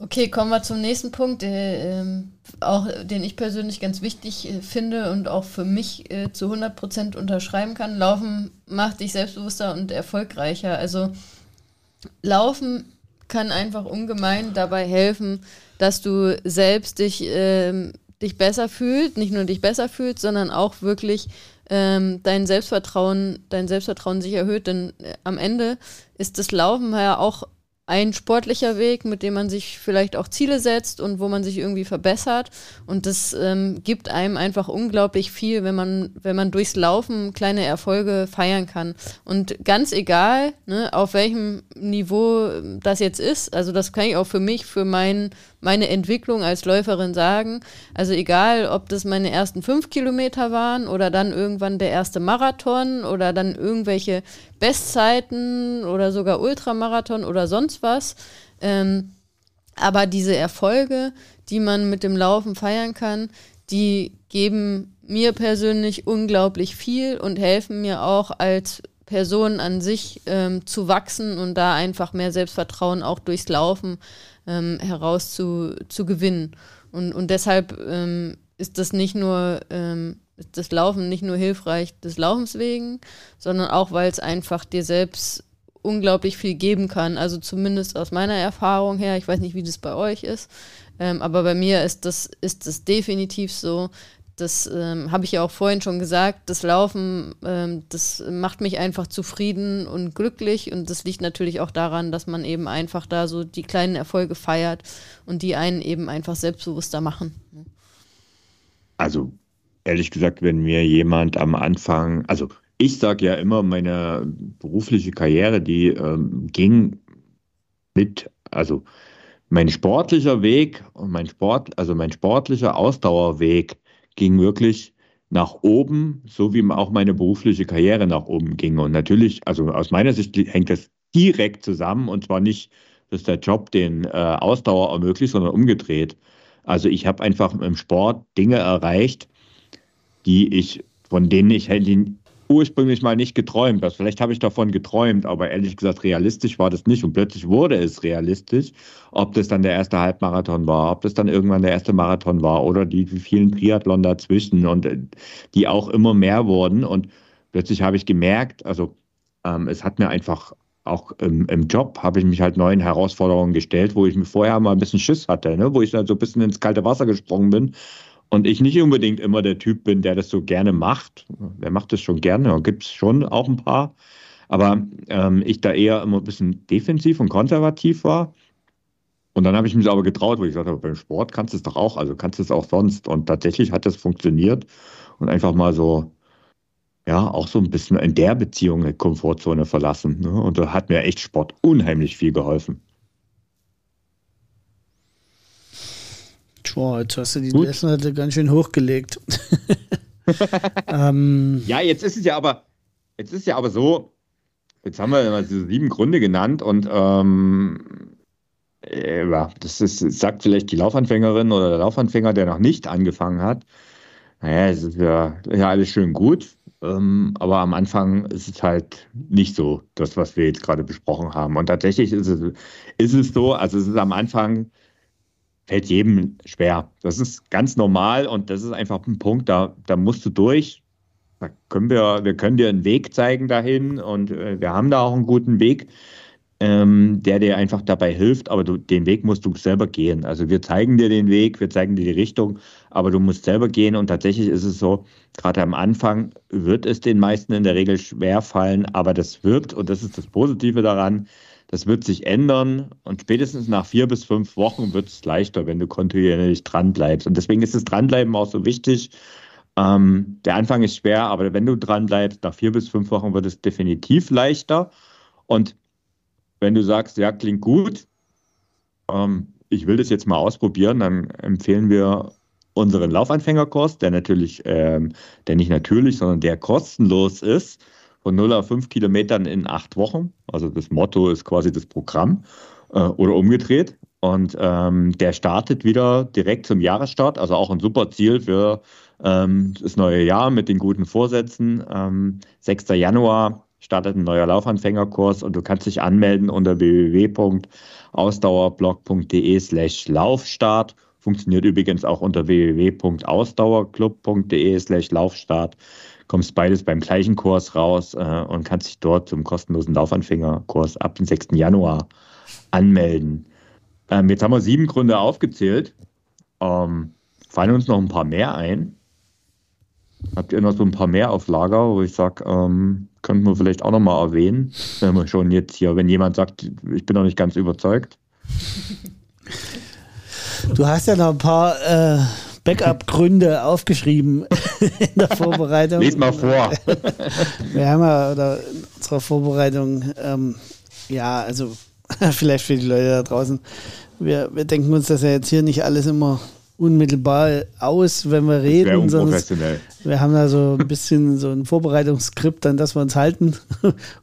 Okay, kommen wir zum nächsten Punkt, der, ähm, auch, den ich persönlich ganz wichtig äh, finde und auch für mich äh, zu 100% unterschreiben kann. Laufen macht dich selbstbewusster und erfolgreicher. Also Laufen kann einfach ungemein dabei helfen, dass du selbst dich, ähm, dich besser fühlst, nicht nur dich besser fühlst, sondern auch wirklich ähm, dein Selbstvertrauen, dein Selbstvertrauen sich erhöht. Denn äh, am Ende ist das Laufen ja auch ein sportlicher Weg, mit dem man sich vielleicht auch Ziele setzt und wo man sich irgendwie verbessert. Und das ähm, gibt einem einfach unglaublich viel, wenn man, wenn man durchs Laufen kleine Erfolge feiern kann. Und ganz egal, ne, auf welchem Niveau das jetzt ist, also das kann ich auch für mich, für mein, meine Entwicklung als Läuferin sagen. Also egal, ob das meine ersten fünf Kilometer waren oder dann irgendwann der erste Marathon oder dann irgendwelche Bestzeiten oder sogar Ultramarathon oder sonst was. Ähm, aber diese Erfolge, die man mit dem Laufen feiern kann, die geben mir persönlich unglaublich viel und helfen mir auch als Person an sich ähm, zu wachsen und da einfach mehr Selbstvertrauen auch durchs Laufen ähm, heraus zu, zu gewinnen. Und, und deshalb ähm, ist das nicht nur ähm, das Laufen nicht nur hilfreich des Laufens wegen, sondern auch, weil es einfach dir selbst unglaublich viel geben kann. Also zumindest aus meiner Erfahrung her, ich weiß nicht, wie das bei euch ist, ähm, aber bei mir ist das, ist das definitiv so. Das ähm, habe ich ja auch vorhin schon gesagt. Das Laufen, ähm, das macht mich einfach zufrieden und glücklich. Und das liegt natürlich auch daran, dass man eben einfach da so die kleinen Erfolge feiert und die einen eben einfach selbstbewusster machen. Also ehrlich gesagt, wenn mir jemand am Anfang, also ich sage ja immer, meine berufliche Karriere, die ähm, ging mit, also mein sportlicher Weg und mein Sport, also mein sportlicher Ausdauerweg ging wirklich nach oben, so wie auch meine berufliche Karriere nach oben ging. Und natürlich, also aus meiner Sicht hängt das direkt zusammen und zwar nicht, dass der Job den äh, Ausdauer ermöglicht, sondern umgedreht. Also ich habe einfach im Sport Dinge erreicht, die ich, von denen ich hätte ursprünglich mal nicht geträumt. Also vielleicht habe ich davon geträumt, aber ehrlich gesagt, realistisch war das nicht. Und plötzlich wurde es realistisch, ob das dann der erste Halbmarathon war, ob das dann irgendwann der erste Marathon war oder die vielen Triathlon dazwischen und äh, die auch immer mehr wurden. Und plötzlich habe ich gemerkt, also ähm, es hat mir einfach auch im, im Job habe ich mich halt neuen Herausforderungen gestellt, wo ich mir vorher mal ein bisschen Schiss hatte, ne? wo ich dann so ein bisschen ins kalte Wasser gesprungen bin und ich nicht unbedingt immer der Typ bin, der das so gerne macht. Wer macht das schon gerne? Gibt es schon auch ein paar. Aber ähm, ich da eher immer ein bisschen defensiv und konservativ war. Und dann habe ich mich aber getraut, wo ich gesagt habe, beim Sport kannst du es doch auch, also kannst du es auch sonst. Und tatsächlich hat das funktioniert. Und einfach mal so, ja, auch so ein bisschen in der Beziehung eine Komfortzone verlassen. Ne? Und da hat mir echt Sport unheimlich viel geholfen. Boah, jetzt hast du die Messlatte ganz schön hochgelegt. ähm, ja, jetzt ist es ja aber, jetzt ist ja aber so, jetzt haben wir mal diese sieben Gründe genannt und ähm, äh, ja, das ist, sagt vielleicht die Laufanfängerin oder der Laufanfänger, der noch nicht angefangen hat. Naja, es ist ja, ja alles schön gut, ähm, aber am Anfang ist es halt nicht so, das, was wir jetzt gerade besprochen haben. Und tatsächlich ist es, ist es so, also es ist am Anfang fällt jedem schwer. Das ist ganz normal und das ist einfach ein Punkt, da, da musst du durch. Da können wir, wir können dir einen Weg zeigen dahin und äh, wir haben da auch einen guten Weg, ähm, der dir einfach dabei hilft, aber du, den Weg musst du selber gehen. Also wir zeigen dir den Weg, wir zeigen dir die Richtung, aber du musst selber gehen und tatsächlich ist es so, gerade am Anfang wird es den meisten in der Regel schwer fallen, aber das wird, und das ist das Positive daran, das wird sich ändern und spätestens nach vier bis fünf Wochen wird es leichter, wenn du kontinuierlich dranbleibst. Und deswegen ist das Dranbleiben auch so wichtig. Ähm, der Anfang ist schwer, aber wenn du dranbleibst, nach vier bis fünf Wochen wird es definitiv leichter. Und wenn du sagst, ja, klingt gut, ähm, ich will das jetzt mal ausprobieren, dann empfehlen wir unseren Laufanfängerkurs, der natürlich, ähm, der nicht natürlich, sondern der kostenlos ist von 0 auf 5 Kilometern in acht Wochen. Also das Motto ist quasi das Programm äh, oder umgedreht. Und ähm, der startet wieder direkt zum Jahresstart, also auch ein super Ziel für ähm, das neue Jahr mit den guten Vorsätzen. Ähm, 6. Januar startet ein neuer Laufanfängerkurs und du kannst dich anmelden unter www.ausdauerblog.de slash Laufstart. Funktioniert übrigens auch unter www.ausdauerclub.de slash Laufstart. Kommst beides beim gleichen Kurs raus äh, und kannst dich dort zum kostenlosen Laufanfängerkurs ab dem 6. Januar anmelden. Ähm, jetzt haben wir sieben Gründe aufgezählt. Ähm, fallen uns noch ein paar mehr ein? Habt ihr noch so ein paar mehr auf Lager, wo ich sage, ähm, könnten wir vielleicht auch noch mal erwähnen, wenn wir schon jetzt hier, wenn jemand sagt, ich bin noch nicht ganz überzeugt. Du hast ja noch ein paar äh, Backup-Gründe aufgeschrieben in der Vorbereitung. Lies mal vor. Wir haben ja oder in unserer Vorbereitung, ähm, ja, also vielleicht für die Leute da draußen, wir, wir denken uns das ja jetzt hier nicht alles immer unmittelbar aus, wenn wir reden. Unprofessionell. Wir haben da so ein bisschen so ein Vorbereitungsskript, an das wir uns halten.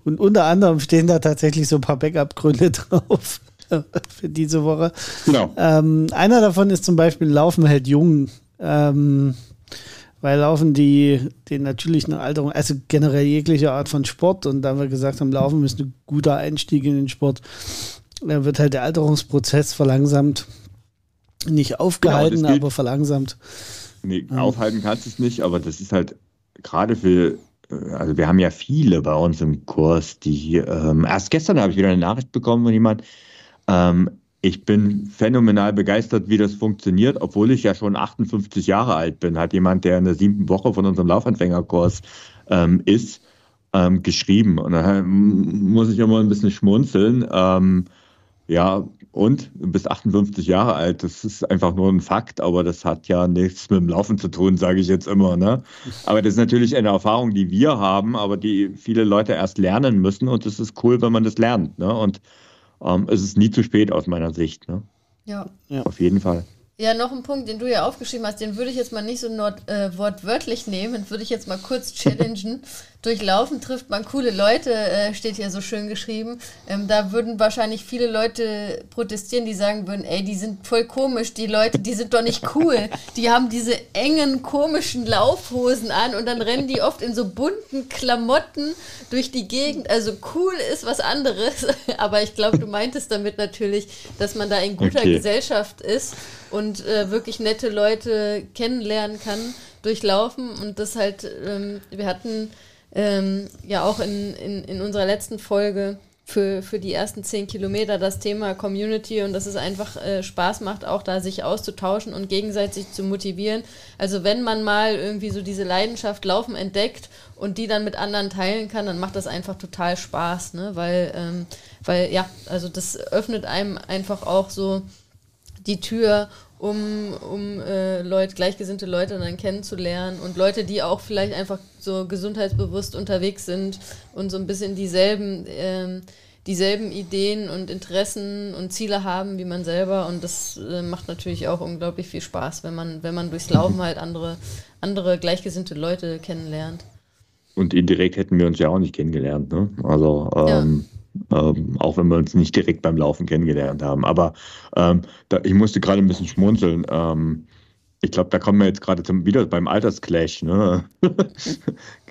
Und unter anderem stehen da tatsächlich so ein paar Backup-Gründe drauf für diese Woche. Genau. Ähm, einer davon ist zum Beispiel Laufen hält jung. Ähm, weil Laufen die den natürlichen Alterung, also generell jegliche Art von Sport und da wir gesagt haben, Laufen ist ein guter Einstieg in den Sport, da wird halt der Alterungsprozess verlangsamt nicht aufgehalten, genau, aber verlangsamt. Nee, ähm. aufhalten kannst du es nicht, aber das ist halt gerade für, äh, also wir haben ja viele bei uns im Kurs, die, ähm, erst gestern habe ich wieder eine Nachricht bekommen von jemand, ähm, ich bin phänomenal begeistert, wie das funktioniert, obwohl ich ja schon 58 Jahre alt bin, hat jemand, der in der siebten Woche von unserem Laufanfängerkurs ähm, ist, ähm, geschrieben. Und da muss ich immer ein bisschen schmunzeln. Ähm, ja, und du bist 58 Jahre alt. Das ist einfach nur ein Fakt, aber das hat ja nichts mit dem Laufen zu tun, sage ich jetzt immer. Ne? Aber das ist natürlich eine Erfahrung, die wir haben, aber die viele Leute erst lernen müssen. Und es ist cool, wenn man das lernt. Ne? Und ähm, es ist nie zu spät aus meiner Sicht. Ne? Ja. Auf jeden Fall. Ja, noch ein Punkt, den du ja aufgeschrieben hast, den würde ich jetzt mal nicht so not, äh, wortwörtlich nehmen, den würde ich jetzt mal kurz challengen. Durchlaufen trifft man coole Leute, äh, steht hier so schön geschrieben. Ähm, da würden wahrscheinlich viele Leute protestieren, die sagen würden, ey, die sind voll komisch, die Leute, die sind doch nicht cool. Die haben diese engen, komischen Laufhosen an und dann rennen die oft in so bunten Klamotten durch die Gegend. Also cool ist was anderes, aber ich glaube, du meintest damit natürlich, dass man da in guter okay. Gesellschaft ist und äh, wirklich nette Leute kennenlernen kann, durchlaufen und das halt, ähm, wir hatten ähm, ja auch in, in, in unserer letzten Folge für, für die ersten zehn Kilometer das Thema Community und dass es einfach äh, Spaß macht, auch da sich auszutauschen und gegenseitig zu motivieren. Also wenn man mal irgendwie so diese Leidenschaft Laufen entdeckt und die dann mit anderen teilen kann, dann macht das einfach total Spaß, ne? Weil, ähm, weil ja, also das öffnet einem einfach auch so die Tür, um, um äh, Leute, gleichgesinnte Leute dann kennenzulernen und Leute, die auch vielleicht einfach so gesundheitsbewusst unterwegs sind und so ein bisschen dieselben, ähm, dieselben Ideen und Interessen und Ziele haben wie man selber. Und das äh, macht natürlich auch unglaublich viel Spaß, wenn man, wenn man durchs Laufen halt andere, andere gleichgesinnte Leute kennenlernt. Und indirekt hätten wir uns ja auch nicht kennengelernt. Ne? Also ähm, ähm, auch wenn wir uns nicht direkt beim Laufen kennengelernt haben. Aber ähm, da, ich musste gerade ein bisschen schmunzeln. Ähm, ich glaube, da kommen wir jetzt gerade wieder beim Altersclash. Ne?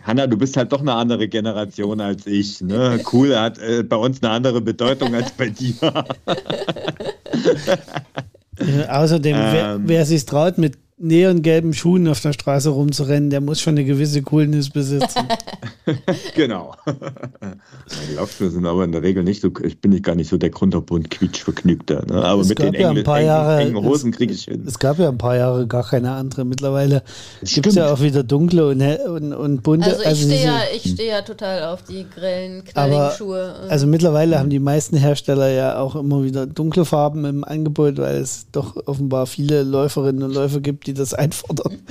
Hanna, du bist halt doch eine andere Generation als ich. Ne? Cool hat äh, bei uns eine andere Bedeutung als bei dir. außerdem, wer, wer sich traut, mit neongelben Schuhen auf der Straße rumzurennen, der muss schon eine gewisse Coolness besitzen. genau. Meine Laufschuhe sind aber in der Regel nicht so, ich bin nicht gar nicht so der Grunderbund quietschvergnügter. Ne? Aber es mit den ja engen, Jahre, engen, Hosen kriege ich hin. Es gab ja ein paar Jahre gar keine andere. Mittlerweile gibt es ja auch wieder dunkle und, und, und bunte. Also ich also stehe ja, steh ja total auf die grellen, knalligen Schuhe. Also mittlerweile haben die meisten Hersteller ja auch immer wieder dunkle Farben im Angebot, weil es doch offenbar viele Läuferinnen und Läufer gibt, die das einfordern.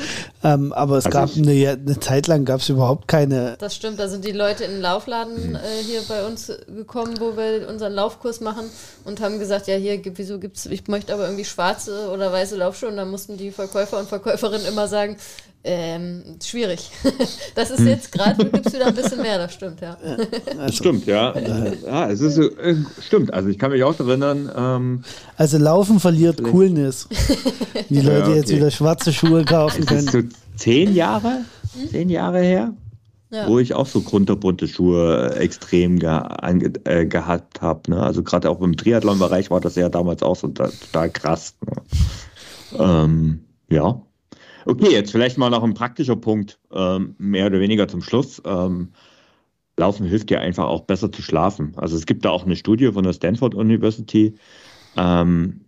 ähm, aber es also gab eine, eine, Zeit lang gab es überhaupt keine. Das stimmt, da sind die Leute in den Laufladen äh, hier bei uns gekommen, wo wir unseren Laufkurs machen und haben gesagt, ja hier, wieso gibt's, ich möchte aber irgendwie schwarze oder weiße Laufschuhe und dann mussten die Verkäufer und Verkäuferinnen immer sagen, ähm, schwierig. Das ist jetzt gerade, gibt es wieder ein bisschen mehr, das stimmt, ja. ja also, stimmt, ja. ja es ist, äh, stimmt, also ich kann mich auch erinnern. Ähm, also Laufen verliert Coolness. Die Leute ja, okay. jetzt wieder schwarze Schuhe kaufen können. Das ist so zehn Jahre? Hm? Zehn Jahre her? ja. wo ich auch so kunterbunte Schuhe extrem ge äh, gehabt habe. Ne? Also gerade auch im Triathlon-Bereich war das ja damals auch so total krass. Ne? Ähm, ja. Okay, jetzt vielleicht mal noch ein praktischer Punkt, ähm, mehr oder weniger zum Schluss. Ähm, Laufen hilft dir einfach auch besser zu schlafen. Also es gibt da auch eine Studie von der Stanford University. Ähm,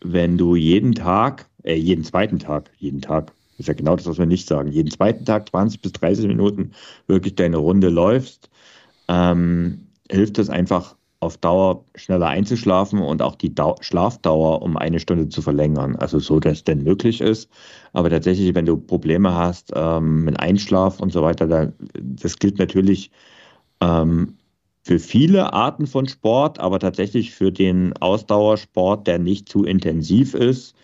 wenn du jeden Tag, äh, jeden zweiten Tag, jeden Tag, ist ja genau das, was wir nicht sagen, jeden zweiten Tag 20 bis 30 Minuten wirklich deine Runde läufst, ähm, hilft es einfach auf Dauer schneller einzuschlafen und auch die Dau Schlafdauer um eine Stunde zu verlängern. Also so, dass es denn möglich ist. Aber tatsächlich, wenn du Probleme hast ähm, mit Einschlaf und so weiter, da, das gilt natürlich ähm, für viele Arten von Sport, aber tatsächlich für den Ausdauersport, der nicht zu intensiv ist,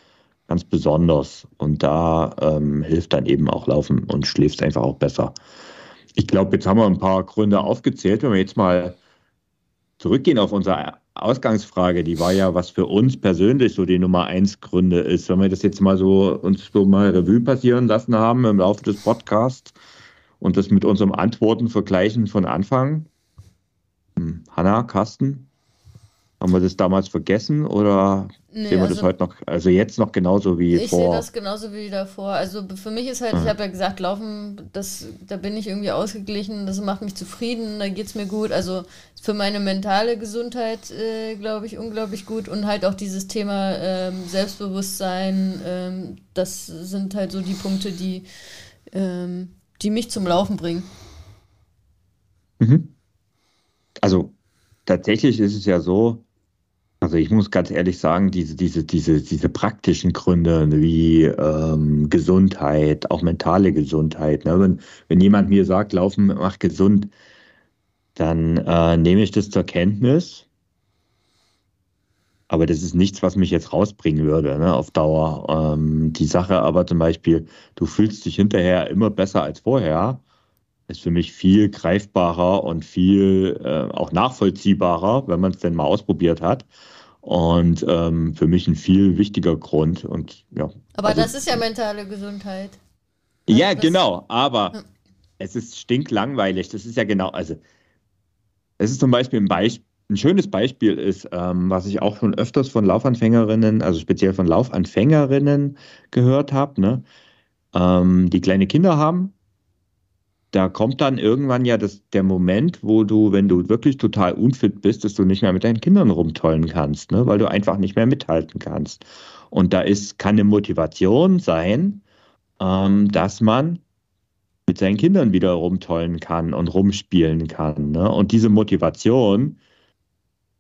ganz besonders. Und da ähm, hilft dann eben auch Laufen und schläfst einfach auch besser. Ich glaube, jetzt haben wir ein paar Gründe aufgezählt. Wenn wir jetzt mal zurückgehen auf unsere Ausgangsfrage, die war ja, was für uns persönlich so die Nummer eins Gründe ist. Wenn wir das jetzt mal so uns so mal Revue passieren lassen haben im Laufe des Podcasts und das mit unseren Antworten vergleichen von Anfang, hm, Hanna, Carsten, haben wir das damals vergessen oder nee, sehen wir also, das heute noch, also jetzt noch genauso wie ich vor? Ich sehe das genauso wie davor. Also für mich ist halt, mhm. ich habe ja gesagt, Laufen, das, da bin ich irgendwie ausgeglichen, das macht mich zufrieden, da geht es mir gut. Also für meine mentale Gesundheit, äh, glaube ich, unglaublich gut. Und halt auch dieses Thema ähm, Selbstbewusstsein, ähm, das sind halt so die Punkte, die, ähm, die mich zum Laufen bringen. Mhm. Also tatsächlich ist es ja so, also ich muss ganz ehrlich sagen, diese, diese, diese, diese praktischen Gründe wie ähm, Gesundheit, auch mentale Gesundheit. Ne? Wenn, wenn jemand mir sagt, Laufen macht gesund, dann äh, nehme ich das zur Kenntnis. Aber das ist nichts, was mich jetzt rausbringen würde, ne, auf Dauer. Ähm, die Sache aber zum Beispiel, du fühlst dich hinterher immer besser als vorher ist für mich viel greifbarer und viel äh, auch nachvollziehbarer, wenn man es denn mal ausprobiert hat. Und ähm, für mich ein viel wichtiger Grund. Und, ja, aber also, das ist ja mentale Gesundheit. Ja, also genau. Aber hm. es ist stinklangweilig. Das ist ja genau, also es ist zum Beispiel ein Beispiel. Ein schönes Beispiel ist, ähm, was ich auch schon öfters von Laufanfängerinnen, also speziell von Laufanfängerinnen gehört habe, ne? Ähm, die kleine Kinder haben da kommt dann irgendwann ja das, der Moment, wo du, wenn du wirklich total unfit bist, dass du nicht mehr mit deinen Kindern rumtollen kannst, ne? weil du einfach nicht mehr mithalten kannst. Und da ist, kann eine Motivation sein, ähm, dass man mit seinen Kindern wieder rumtollen kann und rumspielen kann. Ne? Und diese Motivation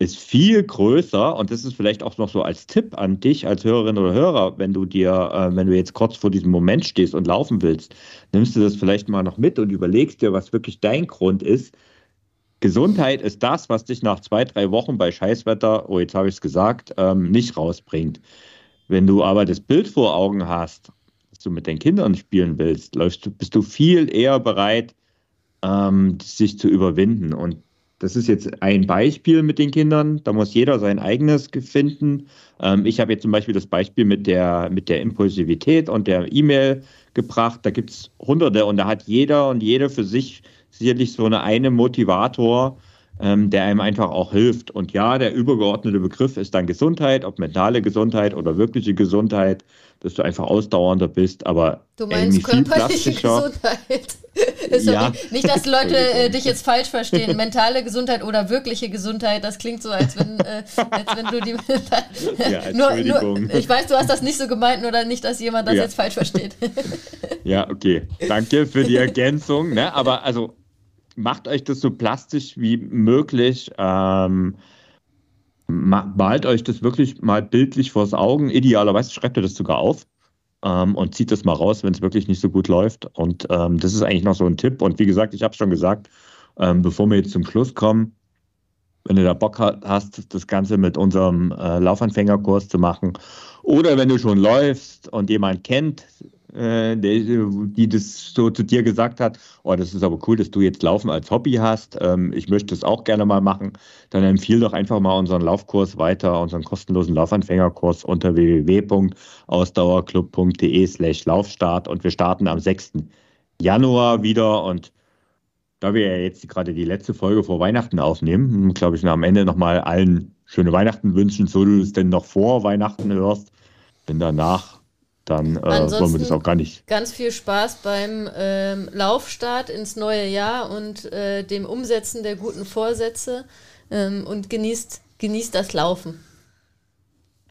ist viel größer und das ist vielleicht auch noch so als Tipp an dich als Hörerin oder Hörer, wenn du dir, äh, wenn du jetzt kurz vor diesem Moment stehst und laufen willst, nimmst du das vielleicht mal noch mit und überlegst dir, was wirklich dein Grund ist. Gesundheit ist das, was dich nach zwei, drei Wochen bei Scheißwetter, oh jetzt habe ich es gesagt, ähm, nicht rausbringt. Wenn du aber das Bild vor Augen hast, dass du mit deinen Kindern spielen willst, läufst bist du viel eher bereit, ähm, sich zu überwinden. Und das ist jetzt ein Beispiel mit den Kindern. Da muss jeder sein eigenes finden. Ähm, ich habe jetzt zum Beispiel das Beispiel mit der, mit der Impulsivität und der E-Mail gebracht. Da gibt es hunderte und da hat jeder und jede für sich sicherlich so eine, eine Motivator, ähm, der einem einfach auch hilft. Und ja, der übergeordnete Begriff ist dann Gesundheit, ob mentale Gesundheit oder wirkliche Gesundheit dass du einfach ausdauernder bist, aber du meinst körperliche Gesundheit. ja. Nicht, dass Leute äh, dich jetzt falsch verstehen. Mentale Gesundheit oder wirkliche Gesundheit, das klingt so, als wenn, äh, als wenn du die. ja, nur, nur, ich weiß, du hast das nicht so gemeint, dann nicht, dass jemand das ja. jetzt falsch versteht. ja, okay. Danke für die Ergänzung. Ne? Aber also macht euch das so plastisch wie möglich. Ähm, malt euch das wirklich mal bildlich vors Augen. Idealerweise schreibt ihr das sogar auf ähm, und zieht das mal raus, wenn es wirklich nicht so gut läuft. Und ähm, das ist eigentlich noch so ein Tipp. Und wie gesagt, ich habe schon gesagt, ähm, bevor wir jetzt zum Schluss kommen, wenn du da Bock hast, das Ganze mit unserem äh, Laufanfängerkurs zu machen oder wenn du schon läufst und jemand kennt, äh, die das so zu dir gesagt hat, oh, das ist aber cool, dass du jetzt Laufen als Hobby hast, ähm, ich möchte es auch gerne mal machen, dann empfiehl doch einfach mal unseren Laufkurs weiter, unseren kostenlosen Laufanfängerkurs unter www.ausdauerclub.de slash Laufstart und wir starten am 6. Januar wieder und da wir ja jetzt gerade die letzte Folge vor Weihnachten aufnehmen, glaube ich, am Ende nochmal allen schöne Weihnachten wünschen, so du es denn noch vor Weihnachten hörst. Denn danach, dann äh, wollen wir das auch gar nicht. Ganz viel Spaß beim ähm, Laufstart ins neue Jahr und äh, dem Umsetzen der guten Vorsätze ähm, und genießt, genießt das Laufen.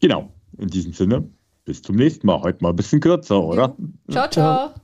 Genau, in diesem Sinne, bis zum nächsten Mal. Heute mal ein bisschen kürzer, oder? Ciao, ciao. ciao.